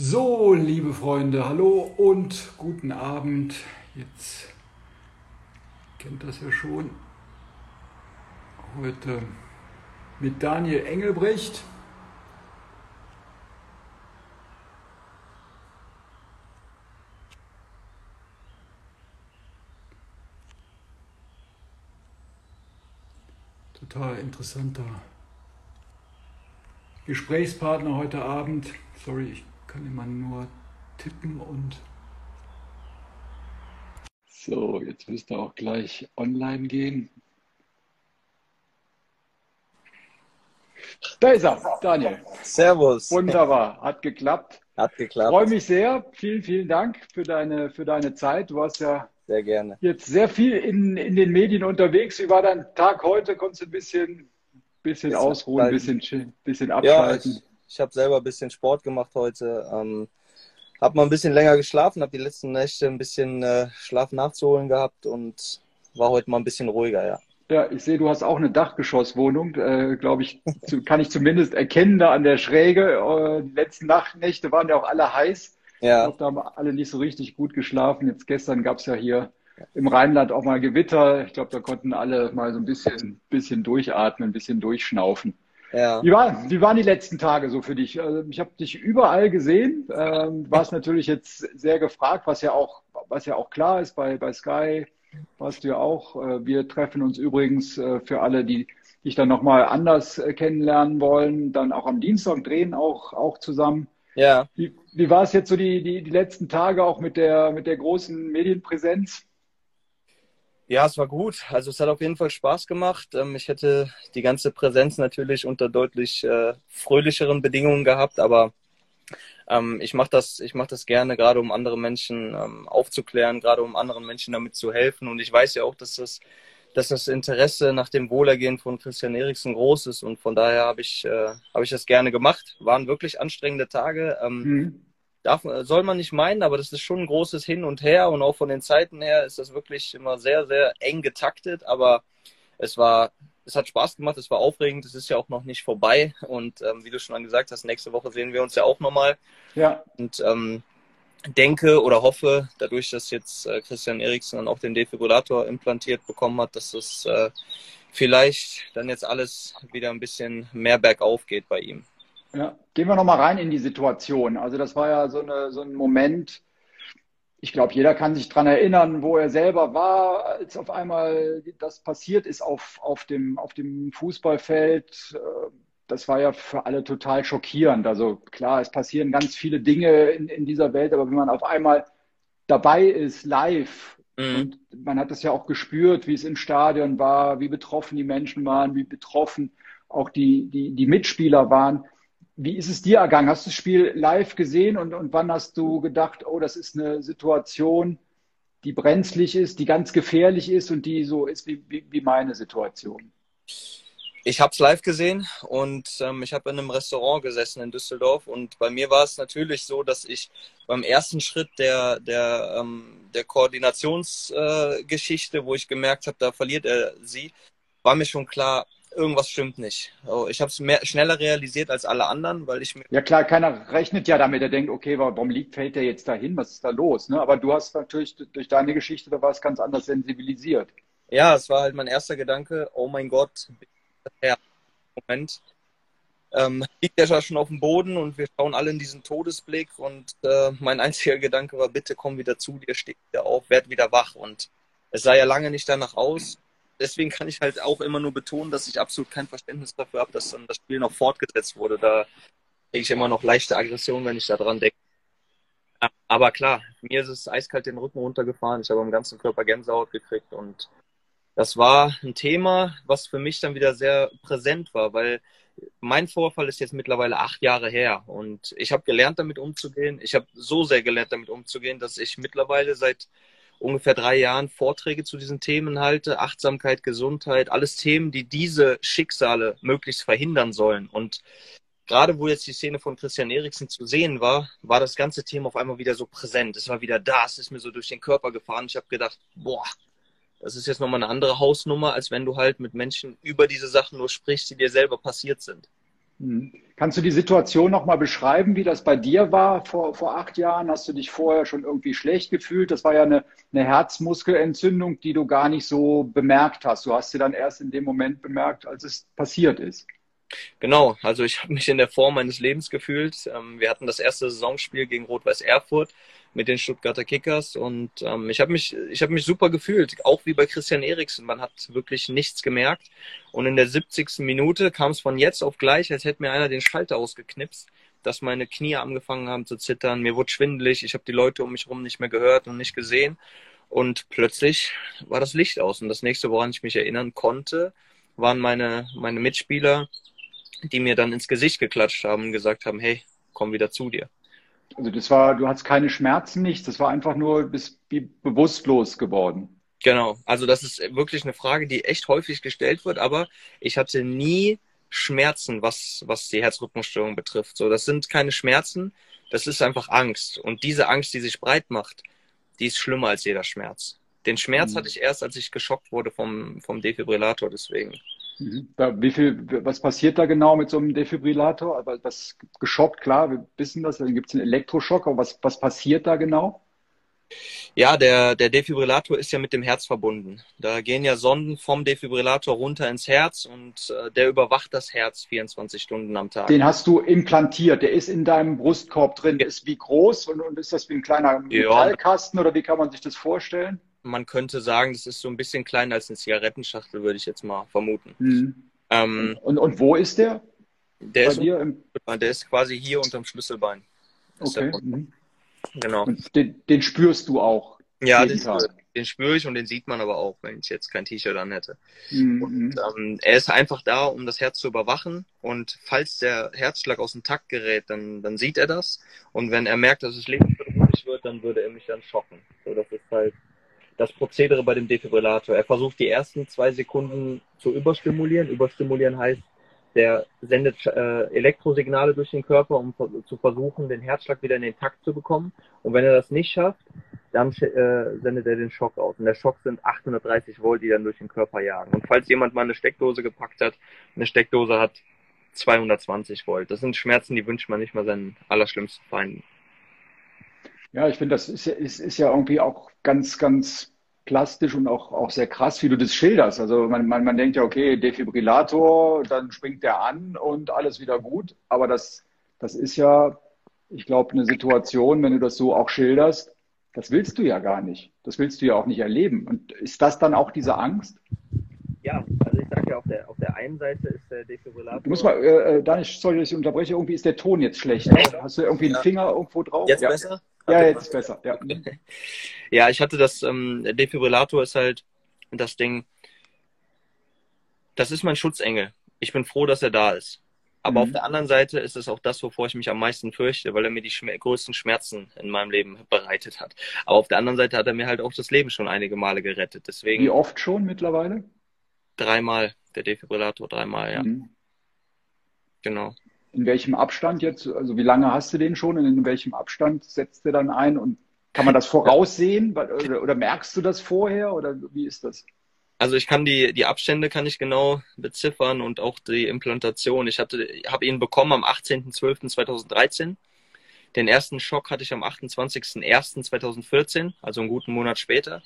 So, liebe Freunde, hallo und guten Abend. Jetzt kennt das ja schon. Heute mit Daniel Engelbrecht. Total interessanter Gesprächspartner heute Abend. Sorry, ich kann immer nur tippen und. So, jetzt müsste auch gleich online gehen. Da ist er, Daniel. Servus. Wunderbar, hat geklappt. Hat geklappt. Freue mich sehr. Vielen, vielen Dank für deine, für deine Zeit. Du warst ja sehr gerne. jetzt sehr viel in, in den Medien unterwegs. Wie war dein Tag heute? Konntest du ein bisschen bisschen ausruhen, ein bisschen, bisschen abschalten. Ja, ich, habe selber ein bisschen Sport gemacht heute. Ähm, habe mal ein bisschen länger geschlafen, habe die letzten Nächte ein bisschen äh, Schlaf nachzuholen gehabt und war heute mal ein bisschen ruhiger, ja. Ja, ich sehe, du hast auch eine Dachgeschosswohnung, äh, glaube ich, zu, kann ich zumindest erkennen da an der Schräge. Äh, die letzten Nachtnächte waren ja auch alle heiß. Ja. Ich glaube, da haben alle nicht so richtig gut geschlafen. Jetzt gestern gab es ja hier im Rheinland auch mal Gewitter. Ich glaube, da konnten alle mal so ein bisschen, bisschen durchatmen, ein bisschen durchschnaufen. Ja. Wie, war, wie waren die letzten Tage so für dich? Also ich habe dich überall gesehen. Ähm, warst natürlich jetzt sehr gefragt, was ja auch, was ja auch klar ist bei, bei Sky. Warst du ja auch. Äh, wir treffen uns übrigens äh, für alle, die dich dann nochmal anders äh, kennenlernen wollen, dann auch am Dienstag drehen auch, auch zusammen. Ja. Wie, wie war es jetzt so die, die, die letzten Tage auch mit der, mit der großen Medienpräsenz? Ja, es war gut. Also es hat auf jeden Fall Spaß gemacht. Ähm, ich hätte die ganze Präsenz natürlich unter deutlich äh, fröhlicheren Bedingungen gehabt, aber ähm, ich mache das, ich mache das gerne, gerade um andere Menschen ähm, aufzuklären, gerade um anderen Menschen damit zu helfen. Und ich weiß ja auch, dass das, dass das Interesse nach dem Wohlergehen von Christian Eriksen groß ist. Und von daher habe ich, äh, habe ich das gerne gemacht. Waren wirklich anstrengende Tage. Ähm, mhm darf, soll man nicht meinen, aber das ist schon ein großes Hin und Her und auch von den Zeiten her ist das wirklich immer sehr, sehr eng getaktet, aber es war, es hat Spaß gemacht, es war aufregend, es ist ja auch noch nicht vorbei und ähm, wie du schon gesagt hast, nächste Woche sehen wir uns ja auch nochmal. Ja. Und ähm, denke oder hoffe, dadurch, dass jetzt äh, Christian Eriksen dann auch den Defibrillator implantiert bekommen hat, dass es äh, vielleicht dann jetzt alles wieder ein bisschen mehr bergauf geht bei ihm. Ja, gehen wir nochmal rein in die Situation. Also das war ja so, eine, so ein Moment, ich glaube, jeder kann sich daran erinnern, wo er selber war, als auf einmal das passiert ist auf, auf, dem, auf dem Fußballfeld. Das war ja für alle total schockierend. Also klar, es passieren ganz viele Dinge in, in dieser Welt, aber wenn man auf einmal dabei ist, live, mhm. und man hat das ja auch gespürt, wie es im Stadion war, wie betroffen die Menschen waren, wie betroffen auch die, die, die Mitspieler waren wie ist es dir ergangen? Hast du das Spiel live gesehen und, und wann hast du gedacht, oh, das ist eine Situation, die brenzlig ist, die ganz gefährlich ist und die so ist wie, wie, wie meine Situation? Ich habe es live gesehen und ähm, ich habe in einem Restaurant gesessen in Düsseldorf und bei mir war es natürlich so, dass ich beim ersten Schritt der, der, ähm, der Koordinationsgeschichte, äh, wo ich gemerkt habe, da verliert er sie, war mir schon klar, irgendwas stimmt nicht. Ich habe es schneller realisiert als alle anderen, weil ich mir. Ja klar, keiner rechnet ja damit. Er denkt, okay, warum liegt, fällt der jetzt dahin? Was ist da los? Ne? Aber du hast natürlich durch deine Geschichte, da war es ganz anders sensibilisiert. Ja, es war halt mein erster Gedanke, oh mein Gott, ja, Moment. Ähm, liegt der schon auf dem Boden und wir schauen alle in diesen Todesblick und äh, mein einziger Gedanke war, bitte komm wieder zu dir, steh wieder auf, werd wieder wach und es sah ja lange nicht danach aus deswegen kann ich halt auch immer nur betonen, dass ich absolut kein Verständnis dafür habe, dass dann das Spiel noch fortgesetzt wurde. Da kriege ich immer noch leichte Aggression, wenn ich da dran denke. Aber klar, mir ist es eiskalt den Rücken runtergefahren. Ich habe am ganzen Körper Gänsehaut gekriegt und das war ein Thema, was für mich dann wieder sehr präsent war, weil mein Vorfall ist jetzt mittlerweile acht Jahre her und ich habe gelernt, damit umzugehen. Ich habe so sehr gelernt, damit umzugehen, dass ich mittlerweile seit ungefähr drei Jahren Vorträge zu diesen Themen halte. Achtsamkeit, Gesundheit, alles Themen, die diese Schicksale möglichst verhindern sollen. Und gerade wo jetzt die Szene von Christian Eriksen zu sehen war, war das ganze Thema auf einmal wieder so präsent. Es war wieder da, es ist mir so durch den Körper gefahren. Ich habe gedacht, boah, das ist jetzt nochmal eine andere Hausnummer, als wenn du halt mit Menschen über diese Sachen nur sprichst, die dir selber passiert sind. Mhm. Kannst du die Situation nochmal beschreiben, wie das bei dir war vor, vor acht Jahren? Hast du dich vorher schon irgendwie schlecht gefühlt? Das war ja eine, eine Herzmuskelentzündung, die du gar nicht so bemerkt hast. Du hast sie dann erst in dem Moment bemerkt, als es passiert ist. Genau, also ich habe mich in der Form meines Lebens gefühlt. Ähm, wir hatten das erste Saisonspiel gegen Rot-Weiß Erfurt mit den Stuttgarter Kickers und ähm, ich habe mich, ich habe mich super gefühlt, auch wie bei Christian Eriksen. Man hat wirklich nichts gemerkt und in der 70. Minute kam es von jetzt auf gleich, als hätte mir einer den Schalter ausgeknipst, dass meine Knie angefangen haben zu zittern. Mir wurde schwindelig, ich habe die Leute um mich herum nicht mehr gehört und nicht gesehen und plötzlich war das Licht aus und das nächste, woran ich mich erinnern konnte, waren meine meine Mitspieler die mir dann ins Gesicht geklatscht haben und gesagt haben, hey, komm wieder zu dir. Also das war, du hattest keine Schmerzen, nichts, das war einfach nur bist bewusstlos geworden. Genau, also das ist wirklich eine Frage, die echt häufig gestellt wird, aber ich hatte nie Schmerzen, was, was die Herzrhythmusstörung betrifft. So, das sind keine Schmerzen, das ist einfach Angst. Und diese Angst, die sich breit macht, die ist schlimmer als jeder Schmerz. Den Schmerz mhm. hatte ich erst, als ich geschockt wurde vom, vom Defibrillator, deswegen. Mhm. wie viel, was passiert da genau mit so einem Defibrillator? Aber das geschockt, klar, wir wissen das, dann gibt es einen Elektroschock, aber was, was passiert da genau? Ja, der, der Defibrillator ist ja mit dem Herz verbunden. Da gehen ja Sonden vom Defibrillator runter ins Herz und äh, der überwacht das Herz 24 Stunden am Tag. Den hast du implantiert, der ist in deinem Brustkorb drin. Der ist wie groß und, und ist das wie ein kleiner Metallkasten ja. oder wie kann man sich das vorstellen? man könnte sagen, das ist so ein bisschen kleiner als eine Zigarettenschachtel, würde ich jetzt mal vermuten. Mhm. Ähm, und, und wo ist der? Der ist, im... der ist quasi hier unterm Schlüsselbein. Okay. Genau. Und den, den, spürst du auch. Ja, den, den spüre ich und den sieht man aber auch, wenn ich jetzt kein T-Shirt an hätte. Mhm. Und, ähm, er ist einfach da, um das Herz zu überwachen und falls der Herzschlag aus dem Takt gerät, dann, dann sieht er das und wenn er merkt, dass es lebensbedrohlich wird, dann würde er mich dann schocken. So, das ist halt das Prozedere bei dem Defibrillator. Er versucht die ersten zwei Sekunden zu überstimulieren. Überstimulieren heißt, der sendet äh, Elektrosignale durch den Körper, um zu versuchen, den Herzschlag wieder in den Takt zu bekommen. Und wenn er das nicht schafft, dann äh, sendet er den Schock aus. Und der Schock sind 830 Volt, die dann durch den Körper jagen. Und falls jemand mal eine Steckdose gepackt hat, eine Steckdose hat 220 Volt. Das sind Schmerzen, die wünscht man nicht mal seinen allerschlimmsten Feinden. Ja, ich finde, das ist, ist, ist ja irgendwie auch ganz, ganz plastisch und auch, auch sehr krass, wie du das schilderst. Also man, man, man denkt ja, okay, Defibrillator, dann springt der an und alles wieder gut. Aber das, das ist ja, ich glaube, eine Situation, wenn du das so auch schilderst, das willst du ja gar nicht. Das willst du ja auch nicht erleben. Und ist das dann auch diese Angst? Ja, also ich sage ja, auf der, auf der einen Seite ist der Defibrillator. Du musst mal, äh, äh Daniel, sorry, dass ich unterbreche, irgendwie ist der Ton jetzt schlecht. Hast du irgendwie einen ja. Finger irgendwo drauf? Jetzt ja. besser? Ja, jetzt besser. Ja. ja, ich hatte das, ähm, der Defibrillator ist halt das Ding, das ist mein Schutzengel. Ich bin froh, dass er da ist. Aber mhm. auf der anderen Seite ist es auch das, wovor ich mich am meisten fürchte, weil er mir die Schmer größten Schmerzen in meinem Leben bereitet hat. Aber auf der anderen Seite hat er mir halt auch das Leben schon einige Male gerettet. Deswegen. Wie oft schon mittlerweile? Dreimal, der Defibrillator, dreimal, ja. Mhm. Genau in welchem Abstand jetzt, also wie lange hast du den schon und in welchem Abstand setzt er dann ein und kann man das voraussehen oder, oder, merkst du das vorher oder wie ist das? Also ich kann die, die Abstände kann ich genau beziffern und auch die Implantation. Ich hatte, habe ihn bekommen am 18.12.2013. Den ersten Schock hatte ich am 28.01.2014, also einen guten Monat später.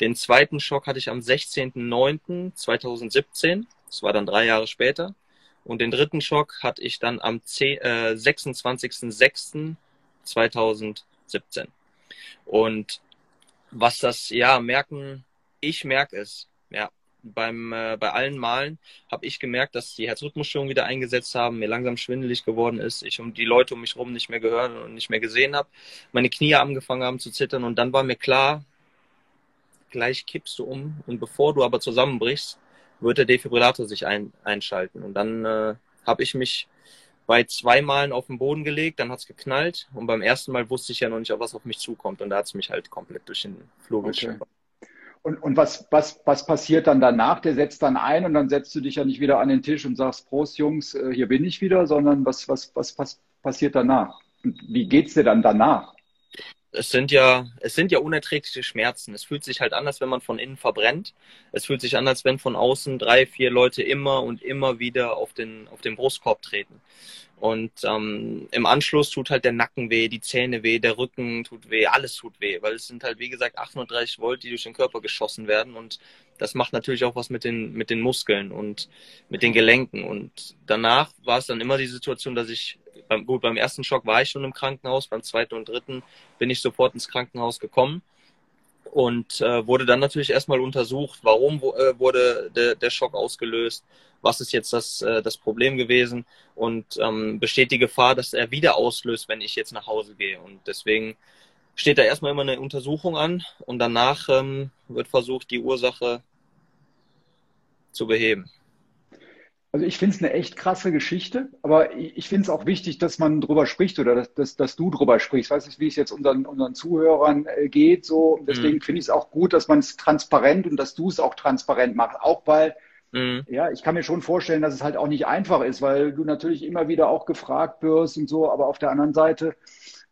Den zweiten Schock hatte ich am 16.09.2017. Das war dann drei Jahre später. Und den dritten Schock hatte ich dann am äh, 26.06.2017. Und was das, ja, merken, ich merke es, ja, beim, äh, bei allen Malen habe ich gemerkt, dass die Herzrhythmusstörungen wieder eingesetzt haben, mir langsam schwindelig geworden ist, ich um die Leute um mich herum nicht mehr gehört und nicht mehr gesehen habe, meine Knie angefangen haben zu zittern und dann war mir klar, gleich kippst du um und bevor du aber zusammenbrichst, wird der Defibrillator sich ein, einschalten. Und dann äh, habe ich mich bei zwei Malen auf den Boden gelegt, dann hat's geknallt und beim ersten Mal wusste ich ja noch nicht, was auf mich zukommt und da hat's mich halt komplett durch den Flur okay. Und, und was, was, was passiert dann danach? Der setzt dann ein und dann setzt du dich ja nicht wieder an den Tisch und sagst, Prost Jungs, äh, hier bin ich wieder, sondern was, was, was, was passiert danach? Und wie geht's dir dann danach? Es sind ja, es sind ja unerträgliche Schmerzen. Es fühlt sich halt an, als wenn man von innen verbrennt. Es fühlt sich an, als wenn von außen drei, vier Leute immer und immer wieder auf den, auf den Brustkorb treten. Und ähm, im Anschluss tut halt der Nacken weh, die Zähne weh, der Rücken tut weh, alles tut weh, weil es sind halt, wie gesagt, 830 Volt, die durch den Körper geschossen werden. Und das macht natürlich auch was mit den, mit den Muskeln und mit den Gelenken. Und danach war es dann immer die Situation, dass ich, beim, gut, beim ersten Schock war ich schon im Krankenhaus, beim zweiten und dritten bin ich sofort ins Krankenhaus gekommen und äh, wurde dann natürlich erstmal untersucht, warum äh, wurde de, der Schock ausgelöst, was ist jetzt das, äh, das Problem gewesen und ähm, besteht die Gefahr, dass er wieder auslöst, wenn ich jetzt nach Hause gehe. Und deswegen steht da erstmal immer eine Untersuchung an und danach ähm, wird versucht, die Ursache zu beheben. Also ich finde es eine echt krasse Geschichte, aber ich finde es auch wichtig, dass man drüber spricht oder dass, dass, dass du drüber sprichst. Weißt du, wie es jetzt unseren, unseren Zuhörern äh, geht. So. Deswegen mhm. finde ich es auch gut, dass man es transparent und dass du es auch transparent machst. Auch weil, mhm. ja, ich kann mir schon vorstellen, dass es halt auch nicht einfach ist, weil du natürlich immer wieder auch gefragt wirst und so, aber auf der anderen Seite,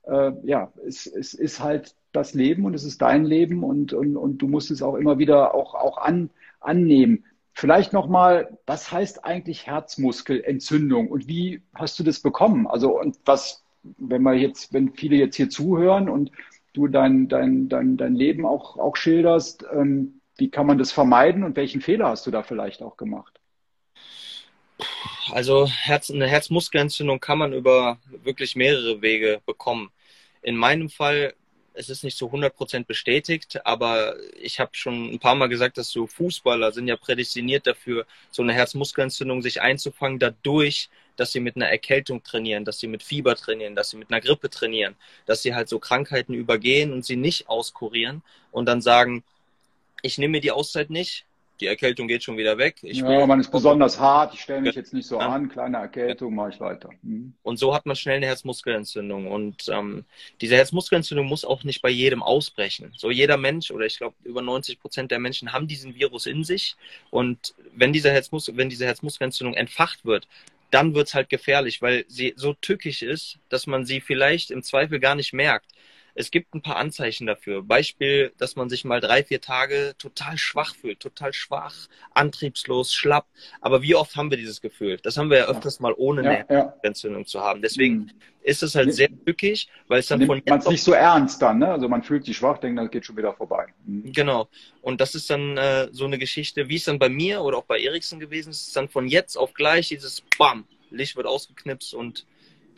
äh, ja, es, es ist halt das Leben und es ist dein Leben und, und, und du musst es auch immer wieder auch, auch an, annehmen. Vielleicht nochmal, was heißt eigentlich Herzmuskelentzündung und wie hast du das bekommen? Also und was, wenn man jetzt, wenn viele jetzt hier zuhören und du dein, dein, dein, dein Leben auch, auch schilderst, ähm, wie kann man das vermeiden und welchen Fehler hast du da vielleicht auch gemacht? Also Herz, eine Herzmuskelentzündung kann man über wirklich mehrere Wege bekommen. In meinem Fall es ist nicht zu 100% bestätigt, aber ich habe schon ein paar Mal gesagt, dass so Fußballer sind ja prädestiniert dafür, so eine Herzmuskelentzündung sich einzufangen, dadurch, dass sie mit einer Erkältung trainieren, dass sie mit Fieber trainieren, dass sie mit einer Grippe trainieren, dass sie halt so Krankheiten übergehen und sie nicht auskurieren und dann sagen, ich nehme mir die Auszeit nicht, die Erkältung geht schon wieder weg. Ich ja, man ist besonders hart, ich stelle mich jetzt nicht so ja. an, kleine Erkältung, mache ich weiter. Mhm. Und so hat man schnell eine Herzmuskelentzündung. Und ähm, diese Herzmuskelentzündung muss auch nicht bei jedem ausbrechen. So jeder Mensch, oder ich glaube über 90 Prozent der Menschen haben diesen Virus in sich. Und wenn diese, Herzmus wenn diese Herzmuskelentzündung entfacht wird, dann wird's halt gefährlich, weil sie so tückisch ist, dass man sie vielleicht im Zweifel gar nicht merkt es gibt ein paar Anzeichen dafür. Beispiel, dass man sich mal drei, vier Tage total schwach fühlt, total schwach, antriebslos, schlapp. Aber wie oft haben wir dieses Gefühl? Das haben wir ja öfters mal ohne ja, eine. Entzündung zu haben. Deswegen mhm. ist es halt sehr tückisch, weil es dann Nimmt von man es nicht so ernst dann, ne? Also man fühlt sich schwach, denkt, das geht schon wieder vorbei. Mhm. Genau. Und das ist dann äh, so eine Geschichte, wie es dann bei mir oder auch bei Eriksen gewesen ist, ist dann von jetzt auf gleich dieses Bam, Licht wird ausgeknipst und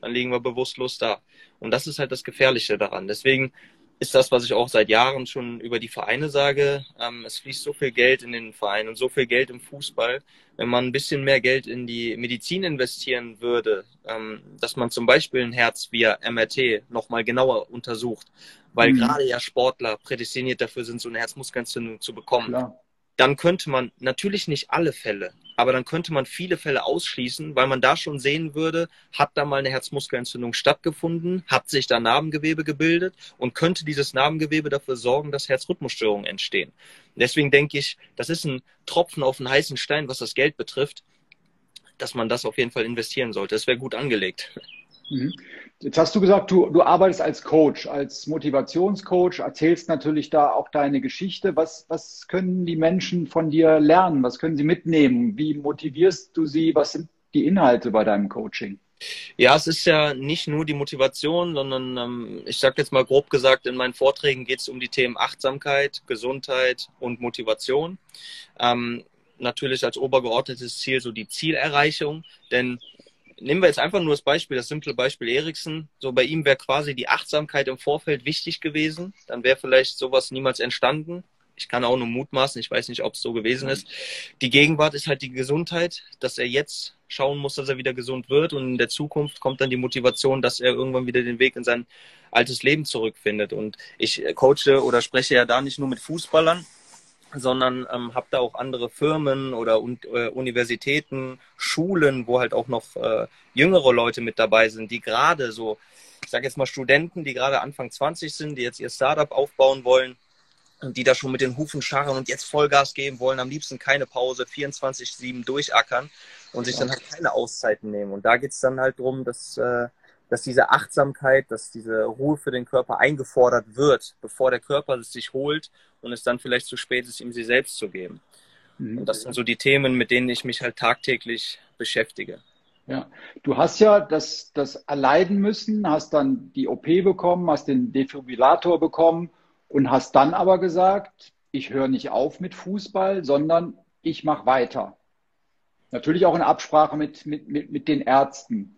dann liegen wir bewusstlos da. Und das ist halt das Gefährliche daran. Deswegen ist das, was ich auch seit Jahren schon über die Vereine sage. Ähm, es fließt so viel Geld in den Verein und so viel Geld im Fußball. Wenn man ein bisschen mehr Geld in die Medizin investieren würde, ähm, dass man zum Beispiel ein Herz via MRT nochmal genauer untersucht, weil mhm. gerade ja Sportler prädestiniert dafür sind, so eine Herzmuskelentzündung zu bekommen. Klar dann könnte man natürlich nicht alle Fälle, aber dann könnte man viele Fälle ausschließen, weil man da schon sehen würde, hat da mal eine Herzmuskelentzündung stattgefunden, hat sich da Narbengewebe gebildet und könnte dieses Narbengewebe dafür sorgen, dass Herzrhythmusstörungen entstehen. Deswegen denke ich, das ist ein Tropfen auf einen heißen Stein, was das Geld betrifft, dass man das auf jeden Fall investieren sollte. Das wäre gut angelegt. Mhm. Jetzt hast du gesagt, du, du arbeitest als Coach, als Motivationscoach, erzählst natürlich da auch deine Geschichte. Was, was können die Menschen von dir lernen? Was können sie mitnehmen? Wie motivierst du sie? Was sind die Inhalte bei deinem Coaching? Ja, es ist ja nicht nur die Motivation, sondern ähm, ich sage jetzt mal grob gesagt, in meinen Vorträgen geht es um die Themen Achtsamkeit, Gesundheit und Motivation. Ähm, natürlich als obergeordnetes Ziel so die Zielerreichung, denn nehmen wir jetzt einfach nur das Beispiel, das simple Beispiel Eriksen. So bei ihm wäre quasi die Achtsamkeit im Vorfeld wichtig gewesen. Dann wäre vielleicht sowas niemals entstanden. Ich kann auch nur mutmaßen, ich weiß nicht, ob es so gewesen ist. Die Gegenwart ist halt die Gesundheit, dass er jetzt schauen muss, dass er wieder gesund wird und in der Zukunft kommt dann die Motivation, dass er irgendwann wieder den Weg in sein altes Leben zurückfindet. Und ich coache oder spreche ja da nicht nur mit Fußballern, sondern ähm, habe da auch andere Firmen oder un äh, Universitäten, Schulen, wo halt auch noch äh, jüngere Leute mit dabei sind, die gerade so, ich sage jetzt mal Studenten, die gerade Anfang 20 sind, die jetzt ihr Startup aufbauen wollen und die da schon mit den Hufen scharren und jetzt Vollgas geben wollen, am liebsten keine Pause, 24-7 durchackern und sich dann halt keine Auszeiten nehmen. Und da geht's dann halt drum, dass äh, dass diese Achtsamkeit, dass diese Ruhe für den Körper eingefordert wird, bevor der Körper es sich holt und es dann vielleicht zu spät ist, ihm sie selbst zu geben. Mhm. Und das sind so die Themen, mit denen ich mich halt tagtäglich beschäftige. Ja, du hast ja das, das erleiden müssen, hast dann die OP bekommen, hast den Defibrillator bekommen und hast dann aber gesagt, ich höre nicht auf mit Fußball, sondern ich mache weiter. Natürlich auch in Absprache mit, mit, mit, mit den Ärzten.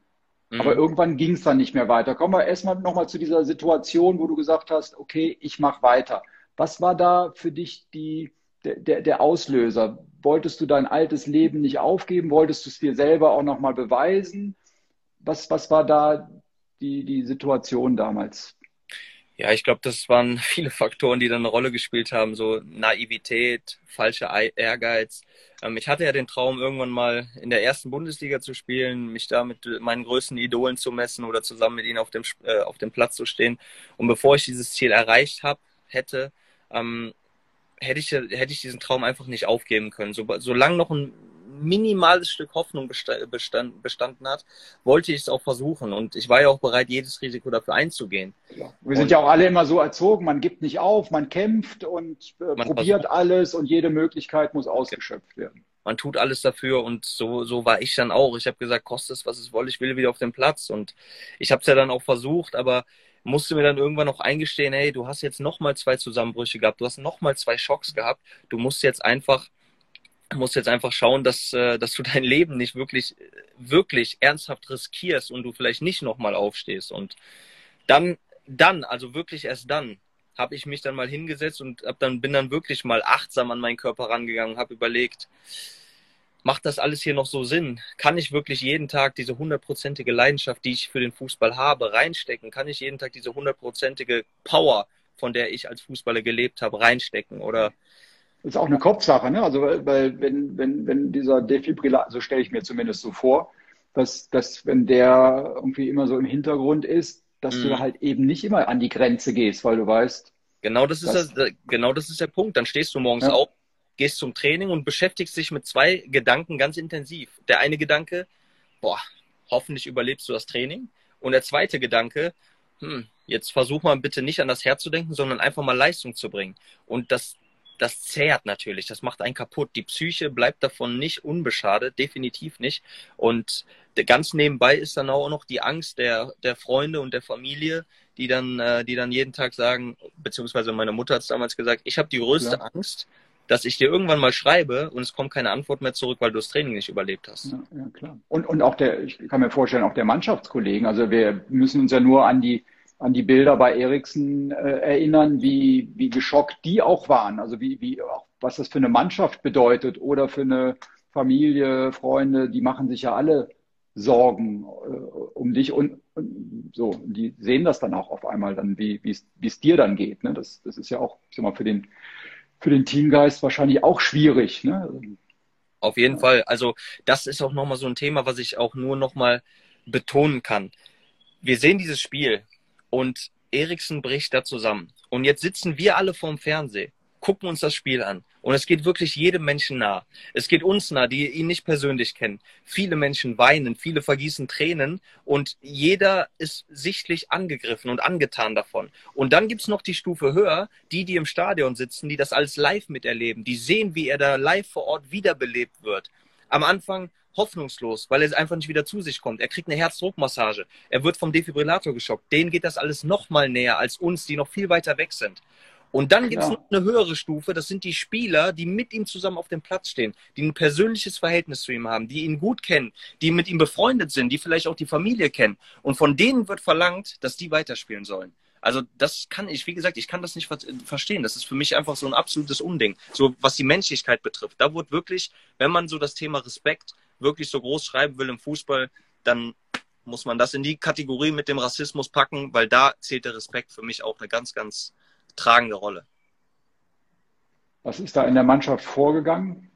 Mhm. Aber irgendwann ging es dann nicht mehr weiter. Kommen wir erstmal nochmal zu dieser Situation, wo du gesagt hast, okay, ich mache weiter. Was war da für dich die, der, der Auslöser? Wolltest du dein altes Leben nicht aufgeben? Wolltest du es dir selber auch nochmal beweisen? Was, was war da die, die Situation damals? Ja, ich glaube, das waren viele Faktoren, die dann eine Rolle gespielt haben. So Naivität, falscher Ehrgeiz. Ähm, ich hatte ja den Traum, irgendwann mal in der ersten Bundesliga zu spielen, mich da mit meinen größten Idolen zu messen oder zusammen mit ihnen auf dem, äh, auf dem Platz zu stehen. Und bevor ich dieses Ziel erreicht habe, hätte, ähm, hätte ich, hätte ich diesen Traum einfach nicht aufgeben können. So, solange noch ein minimales Stück Hoffnung bestand, bestanden hat, wollte ich es auch versuchen. Und ich war ja auch bereit, jedes Risiko dafür einzugehen. Ja. Wir sind und, ja auch alle immer so erzogen, man gibt nicht auf, man kämpft und äh, probiert versucht. alles und jede Möglichkeit muss ausgeschöpft werden. Man tut alles dafür und so, so war ich dann auch. Ich habe gesagt, kostet es, was es wolle, ich will wieder auf den Platz. Und ich habe es ja dann auch versucht, aber musste mir dann irgendwann auch eingestehen, hey, du hast jetzt nochmal zwei Zusammenbrüche gehabt, du hast nochmal zwei Schocks gehabt, du musst jetzt einfach musst jetzt einfach schauen, dass, äh, dass du dein Leben nicht wirklich, wirklich ernsthaft riskierst und du vielleicht nicht nochmal aufstehst. Und dann, dann, also wirklich erst dann, habe ich mich dann mal hingesetzt und hab dann, bin dann wirklich mal achtsam an meinen Körper rangegangen, habe überlegt, macht das alles hier noch so Sinn? Kann ich wirklich jeden Tag diese hundertprozentige Leidenschaft, die ich für den Fußball habe, reinstecken? Kann ich jeden Tag diese hundertprozentige Power, von der ich als Fußballer gelebt habe, reinstecken? Oder ist auch eine Kopfsache, ne? Also weil wenn, wenn, wenn dieser Defibrillator, so stelle ich mir zumindest so vor, dass, dass wenn der irgendwie immer so im Hintergrund ist, dass mhm. du halt eben nicht immer an die Grenze gehst, weil du weißt. Genau das ist das, genau das ist der Punkt. Dann stehst du morgens ja. auf, gehst zum Training und beschäftigst dich mit zwei Gedanken ganz intensiv. Der eine Gedanke, boah, hoffentlich überlebst du das Training. Und der zweite Gedanke, hm, jetzt versuch mal bitte nicht an das Herz zu denken, sondern einfach mal Leistung zu bringen. Und das, das zehrt natürlich, das macht einen kaputt. Die Psyche bleibt davon nicht unbeschadet, definitiv nicht. Und ganz nebenbei ist dann auch noch die Angst der, der Freunde und der Familie, die dann, äh, die dann jeden Tag sagen, beziehungsweise meine Mutter hat es damals gesagt, ich habe die größte ja. Angst, dass ich dir irgendwann mal schreibe und es kommt keine Antwort mehr zurück, weil du das Training nicht überlebt hast. Ja, ja klar. Und, und auch der, ich kann mir vorstellen, auch der Mannschaftskollegen. Also wir müssen uns ja nur an die an die Bilder bei Eriksen äh, erinnern, wie, wie geschockt die auch waren. Also wie, wie was das für eine Mannschaft bedeutet oder für eine Familie, Freunde, die machen sich ja alle Sorgen äh, um dich und, und so, die sehen das dann auch auf einmal dann, wie es dir dann geht. Ne? Das, das ist ja auch, ich sag mal, für den, für den Teamgeist wahrscheinlich auch schwierig. Ne? Auf jeden ja. Fall. Also das ist auch nochmal so ein Thema, was ich auch nur nochmal betonen kann. Wir sehen dieses Spiel, und Eriksen bricht da zusammen. Und jetzt sitzen wir alle vorm Fernsehen, gucken uns das Spiel an. Und es geht wirklich jedem Menschen nah. Es geht uns nah, die ihn nicht persönlich kennen. Viele Menschen weinen, viele vergießen Tränen und jeder ist sichtlich angegriffen und angetan davon. Und dann gibt's noch die Stufe höher, die, die im Stadion sitzen, die das alles live miterleben, die sehen, wie er da live vor Ort wiederbelebt wird. Am Anfang hoffnungslos, weil er einfach nicht wieder zu sich kommt. Er kriegt eine Herzdruckmassage. Er wird vom Defibrillator geschockt. Denen geht das alles noch mal näher als uns, die noch viel weiter weg sind. Und dann gibt es noch eine höhere Stufe, das sind die Spieler, die mit ihm zusammen auf dem Platz stehen, die ein persönliches Verhältnis zu ihm haben, die ihn gut kennen, die mit ihm befreundet sind, die vielleicht auch die Familie kennen. Und von denen wird verlangt, dass die weiterspielen sollen. Also das kann ich, wie gesagt, ich kann das nicht verstehen. Das ist für mich einfach so ein absolutes Unding. So was die Menschlichkeit betrifft. Da wurde wirklich, wenn man so das Thema Respekt wirklich so groß schreiben will im Fußball, dann muss man das in die Kategorie mit dem Rassismus packen, weil da zählt der Respekt für mich auch eine ganz, ganz tragende Rolle. Was ist da in der Mannschaft vorgegangen?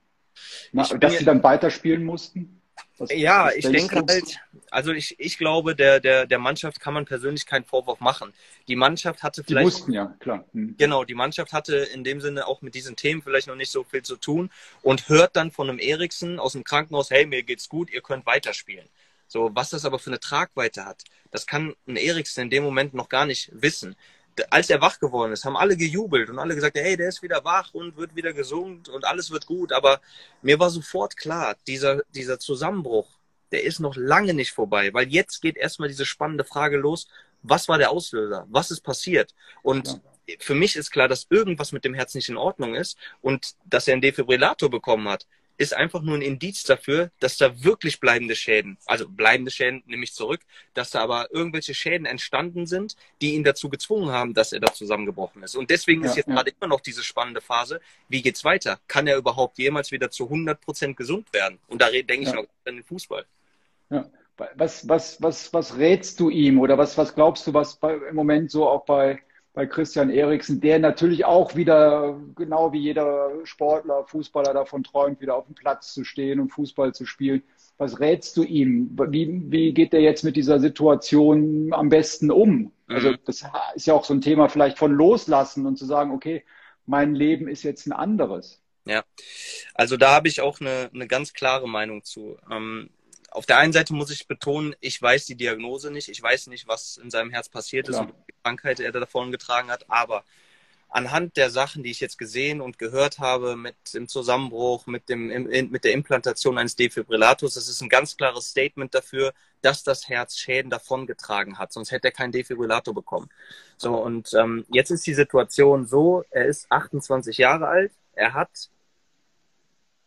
Na, dass sie dann weiterspielen mussten? Was, ja, was ich denke halt, also ich, ich glaube, der, der, der Mannschaft kann man persönlich keinen Vorwurf machen. Die Mannschaft hatte vielleicht. Die mussten ja, klar. Hm. Genau, die Mannschaft hatte in dem Sinne auch mit diesen Themen vielleicht noch nicht so viel zu tun und hört dann von einem Eriksen aus dem Krankenhaus, hey, mir geht's gut, ihr könnt weiterspielen. So, was das aber für eine Tragweite hat, das kann ein Eriksen in dem Moment noch gar nicht wissen. Als er wach geworden ist, haben alle gejubelt und alle gesagt, hey, der ist wieder wach und wird wieder gesund und alles wird gut. Aber mir war sofort klar, dieser, dieser Zusammenbruch, der ist noch lange nicht vorbei, weil jetzt geht erstmal diese spannende Frage los, was war der Auslöser? Was ist passiert? Und ja. für mich ist klar, dass irgendwas mit dem Herz nicht in Ordnung ist und dass er einen Defibrillator bekommen hat, ist einfach nur ein Indiz dafür, dass da wirklich bleibende Schäden, also bleibende Schäden nehme ich zurück, dass da aber irgendwelche Schäden entstanden sind, die ihn dazu gezwungen haben, dass er da zusammengebrochen ist. Und deswegen ja, ist jetzt ja. gerade immer noch diese spannende Phase, wie geht's weiter? Kann er überhaupt jemals wieder zu 100 Prozent gesund werden? Und da denke ich ja. noch an den Fußball. Ja. Was, was, was, was rätst du ihm oder was, was glaubst du, was bei, im Moment so auch bei bei Christian Eriksen, der natürlich auch wieder, genau wie jeder Sportler, Fußballer davon träumt, wieder auf dem Platz zu stehen und Fußball zu spielen. Was rätst du ihm? Wie, wie geht er jetzt mit dieser Situation am besten um? Also mhm. das ist ja auch so ein Thema vielleicht von loslassen und zu sagen, okay, mein Leben ist jetzt ein anderes. Ja, also da habe ich auch eine, eine ganz klare Meinung zu. Ähm, auf der einen Seite muss ich betonen, ich weiß die Diagnose nicht, ich weiß nicht, was in seinem Herz passiert ist ja. und welche Krankheit er davon getragen hat, aber anhand der Sachen, die ich jetzt gesehen und gehört habe mit dem Zusammenbruch, mit, dem, mit der Implantation eines Defibrillators, das ist ein ganz klares Statement dafür, dass das Herz Schäden davongetragen hat, sonst hätte er keinen Defibrillator bekommen. So, und ähm, jetzt ist die Situation so, er ist 28 Jahre alt, er hat,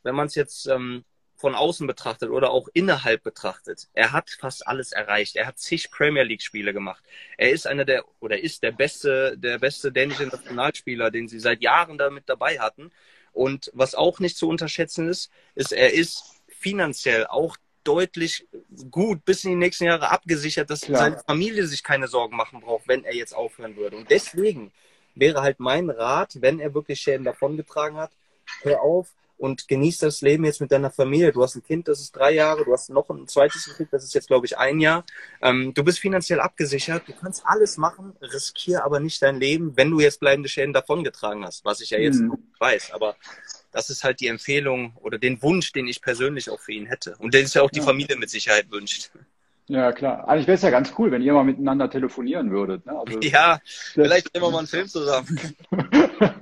wenn man es jetzt ähm, von außen betrachtet oder auch innerhalb betrachtet, er hat fast alles erreicht. Er hat zig Premier League Spiele gemacht. Er ist einer der oder ist der beste der beste dänische Nationalspieler, den sie seit Jahren damit dabei hatten. Und was auch nicht zu unterschätzen ist, ist er ist finanziell auch deutlich gut bis in die nächsten Jahre abgesichert, dass Klar. seine Familie sich keine Sorgen machen braucht, wenn er jetzt aufhören würde. Und deswegen wäre halt mein Rat, wenn er wirklich Schäden davongetragen hat, hör auf, und genieß das Leben jetzt mit deiner Familie. Du hast ein Kind, das ist drei Jahre, du hast noch ein zweites Kind, das ist jetzt, glaube ich, ein Jahr. Ähm, du bist finanziell abgesichert, du kannst alles machen, riskier aber nicht dein Leben, wenn du jetzt bleibende Schäden davongetragen hast, was ich ja jetzt mhm. weiß. Aber das ist halt die Empfehlung oder den Wunsch, den ich persönlich auch für ihn hätte. Und den ist ja auch die ja. Familie mit Sicherheit wünscht. Ja, klar. Eigentlich wäre es ja ganz cool, wenn ihr mal miteinander telefonieren würdet. Ne? Also, ja, vielleicht nehmen wir mal einen Film zusammen.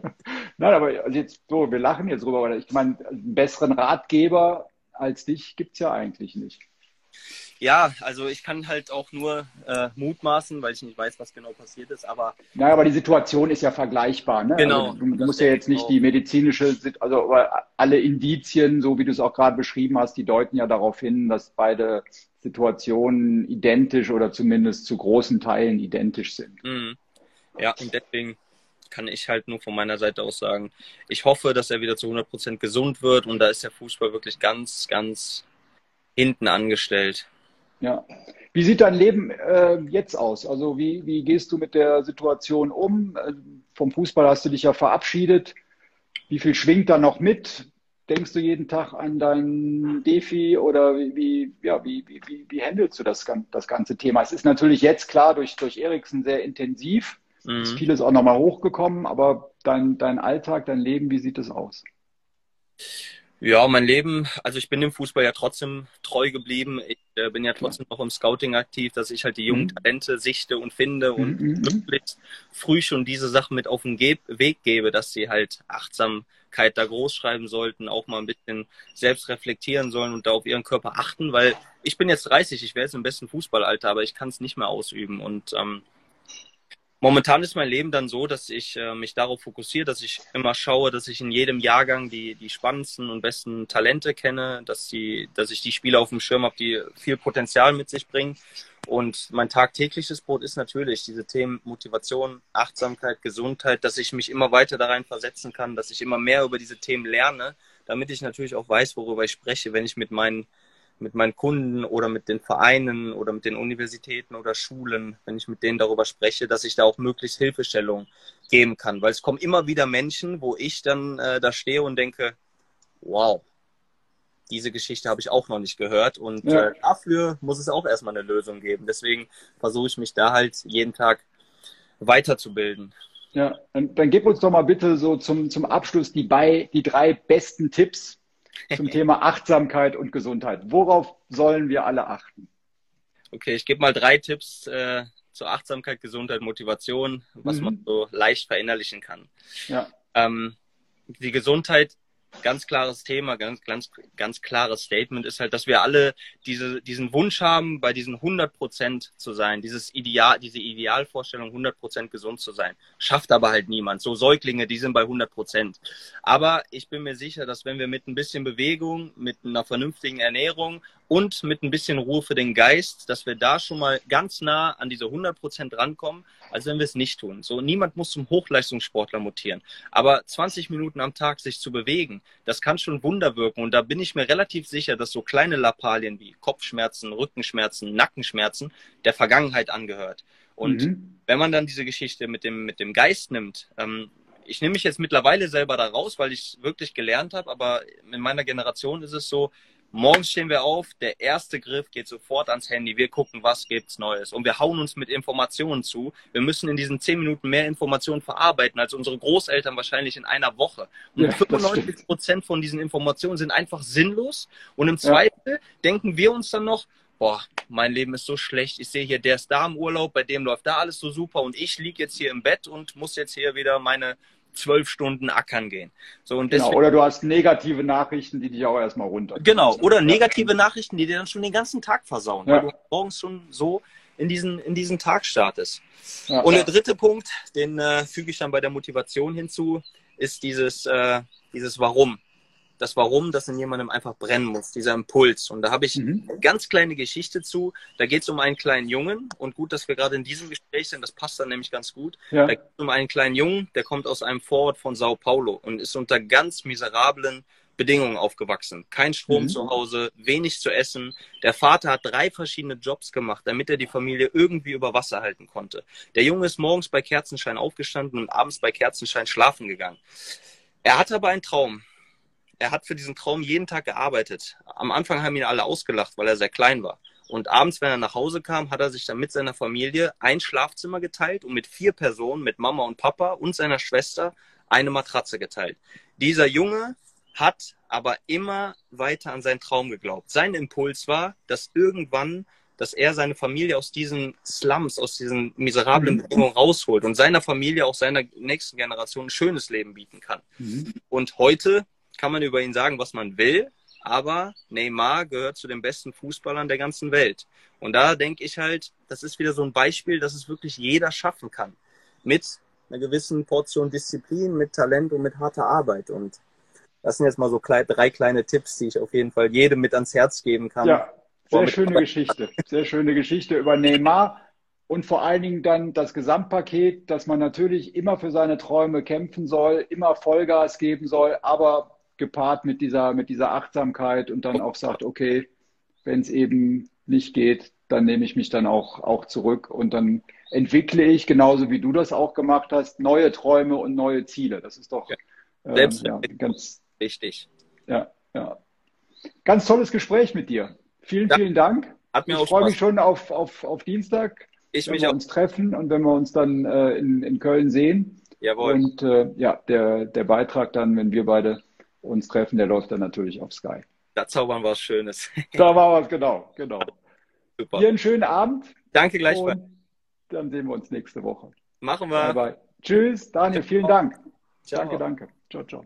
Nein, aber also jetzt so, wir lachen jetzt drüber, aber ich meine, einen besseren Ratgeber als dich gibt es ja eigentlich nicht. Ja, also ich kann halt auch nur äh, mutmaßen, weil ich nicht weiß, was genau passiert ist, aber. Naja, aber die Situation ist ja vergleichbar, ne? Genau. Also, du, musst ja jetzt nicht die medizinische, also alle Indizien, so wie du es auch gerade beschrieben hast, die deuten ja darauf hin, dass beide Situationen identisch oder zumindest zu großen Teilen identisch sind. Mhm. Ja, und deswegen kann ich halt nur von meiner Seite aus sagen, ich hoffe, dass er wieder zu 100 Prozent gesund wird und da ist der Fußball wirklich ganz, ganz hinten angestellt. Ja. Wie sieht dein Leben äh, jetzt aus? Also wie, wie gehst du mit der Situation um? Äh, vom Fußball hast du dich ja verabschiedet. Wie viel schwingt da noch mit? Denkst du jeden Tag an dein Defi oder wie, wie, ja, wie, wie, wie, wie handelst du das, das ganze Thema? Es ist natürlich jetzt klar durch, durch Eriksen sehr intensiv. Mhm. Ist vieles auch nochmal hochgekommen, aber dein, dein Alltag, dein Leben, wie sieht es aus? Ja, mein Leben, also ich bin dem Fußball ja trotzdem treu geblieben. Ich äh, bin ja trotzdem noch im Scouting aktiv, dass ich halt die jungen mhm. Talente sichte und finde und mhm. möglichst früh schon diese Sachen mit auf den Ge Weg gebe, dass sie halt Achtsamkeit da groß schreiben sollten, auch mal ein bisschen selbst reflektieren sollen und da auf ihren Körper achten, weil ich bin jetzt 30, ich wäre jetzt im besten Fußballalter, aber ich kann es nicht mehr ausüben und ähm, Momentan ist mein Leben dann so, dass ich äh, mich darauf fokussiere, dass ich immer schaue, dass ich in jedem Jahrgang die, die spannendsten und besten Talente kenne, dass, die, dass ich die Spieler auf dem Schirm habe, die viel Potenzial mit sich bringen. Und mein tagtägliches Brot ist natürlich diese Themen Motivation, Achtsamkeit, Gesundheit, dass ich mich immer weiter da rein versetzen kann, dass ich immer mehr über diese Themen lerne, damit ich natürlich auch weiß, worüber ich spreche, wenn ich mit meinen mit meinen Kunden oder mit den Vereinen oder mit den Universitäten oder Schulen, wenn ich mit denen darüber spreche, dass ich da auch möglichst Hilfestellung geben kann. Weil es kommen immer wieder Menschen, wo ich dann äh, da stehe und denke, wow, diese Geschichte habe ich auch noch nicht gehört. Und ja. äh, dafür muss es auch erstmal eine Lösung geben. Deswegen versuche ich mich da halt jeden Tag weiterzubilden. Ja, dann, dann gib uns doch mal bitte so zum, zum Abschluss die, bei, die drei besten Tipps zum Thema Achtsamkeit und Gesundheit. Worauf sollen wir alle achten? Okay, ich gebe mal drei Tipps äh, zur Achtsamkeit, Gesundheit, Motivation, was mhm. man so leicht verinnerlichen kann. Ja. Ähm, die Gesundheit ganz klares Thema, ganz, ganz, ganz klares Statement ist halt, dass wir alle diese, diesen Wunsch haben, bei diesen 100 Prozent zu sein, dieses Ideal, diese Idealvorstellung, 100 Prozent gesund zu sein. Schafft aber halt niemand. So Säuglinge, die sind bei 100 Prozent. Aber ich bin mir sicher, dass wenn wir mit ein bisschen Bewegung, mit einer vernünftigen Ernährung und mit ein bisschen Ruhe für den Geist, dass wir da schon mal ganz nah an diese 100 Prozent rankommen, als wenn wir es nicht tun. So, niemand muss zum Hochleistungssportler mutieren. Aber 20 Minuten am Tag sich zu bewegen, das kann schon Wunder wirken. Und da bin ich mir relativ sicher, dass so kleine Lappalien wie Kopfschmerzen, Rückenschmerzen, Nackenschmerzen der Vergangenheit angehört. Und mhm. wenn man dann diese Geschichte mit dem, mit dem Geist nimmt, ähm, ich nehme mich jetzt mittlerweile selber da raus, weil ich wirklich gelernt habe, aber in meiner Generation ist es so, Morgens stehen wir auf, der erste Griff geht sofort ans Handy. Wir gucken, was gibt's Neues. Und wir hauen uns mit Informationen zu. Wir müssen in diesen zehn Minuten mehr Informationen verarbeiten als unsere Großeltern wahrscheinlich in einer Woche. Und ja, 95 Prozent von diesen Informationen sind einfach sinnlos. Und im Zweifel ja. denken wir uns dann noch, boah, mein Leben ist so schlecht. Ich sehe hier, der ist da im Urlaub, bei dem läuft da alles so super und ich liege jetzt hier im Bett und muss jetzt hier wieder meine zwölf Stunden ackern gehen. So, und genau, deswegen, oder du hast negative Nachrichten, die dich auch erstmal runter. Genau, oder negative Nachrichten, die dir dann schon den ganzen Tag versauen, ja. weil du morgens schon so in diesen, in diesen Tag startest. Ja, und der dritte Punkt, den äh, füge ich dann bei der Motivation hinzu, ist dieses, äh, dieses Warum das Warum, das in jemandem einfach brennen muss, dieser Impuls. Und da habe ich mhm. eine ganz kleine Geschichte zu. Da geht es um einen kleinen Jungen. Und gut, dass wir gerade in diesem Gespräch sind, das passt dann nämlich ganz gut. Ja. Da geht es um einen kleinen Jungen, der kommt aus einem Vorort von Sao Paulo und ist unter ganz miserablen Bedingungen aufgewachsen. Kein Strom mhm. zu Hause, wenig zu essen. Der Vater hat drei verschiedene Jobs gemacht, damit er die Familie irgendwie über Wasser halten konnte. Der Junge ist morgens bei Kerzenschein aufgestanden und abends bei Kerzenschein schlafen gegangen. Er hatte aber einen Traum er hat für diesen Traum jeden Tag gearbeitet. Am Anfang haben ihn alle ausgelacht, weil er sehr klein war. Und abends, wenn er nach Hause kam, hat er sich dann mit seiner Familie ein Schlafzimmer geteilt und mit vier Personen, mit Mama und Papa und seiner Schwester, eine Matratze geteilt. Dieser Junge hat aber immer weiter an seinen Traum geglaubt. Sein Impuls war, dass irgendwann, dass er seine Familie aus diesen Slums, aus diesen miserablen mhm. Bedingungen rausholt und seiner Familie, auch seiner nächsten Generation ein schönes Leben bieten kann. Mhm. Und heute kann man über ihn sagen, was man will, aber Neymar gehört zu den besten Fußballern der ganzen Welt. Und da denke ich halt, das ist wieder so ein Beispiel, dass es wirklich jeder schaffen kann. Mit einer gewissen Portion Disziplin, mit Talent und mit harter Arbeit. Und das sind jetzt mal so drei kleine Tipps, die ich auf jeden Fall jedem mit ans Herz geben kann. Ja, sehr schöne Geschichte. Sehr schöne Geschichte über Neymar und vor allen Dingen dann das Gesamtpaket, dass man natürlich immer für seine Träume kämpfen soll, immer Vollgas geben soll, aber gepaart mit dieser, mit dieser Achtsamkeit und dann auch sagt, okay, wenn es eben nicht geht, dann nehme ich mich dann auch, auch zurück und dann entwickle ich, genauso wie du das auch gemacht hast, neue Träume und neue Ziele. Das ist doch ja. äh, ja, ganz wichtig. Ja, ja. Ganz tolles Gespräch mit dir. Vielen, ja. vielen Dank. Hat mir ich freue mich schon auf, auf, auf Dienstag, ich wenn wir auch. uns treffen und wenn wir uns dann äh, in, in Köln sehen. Jawohl. Und äh, ja, der, der Beitrag dann, wenn wir beide uns treffen, der läuft dann natürlich auf Sky. Da zaubern wir was Schönes. Da war was, genau, genau. Super. Hier einen schönen Abend. Danke gleichfalls. Dann sehen wir uns nächste Woche. Machen wir. Bye, bye. Tschüss, Daniel, vielen Dank. Ciao. Danke, danke. Ciao, ciao.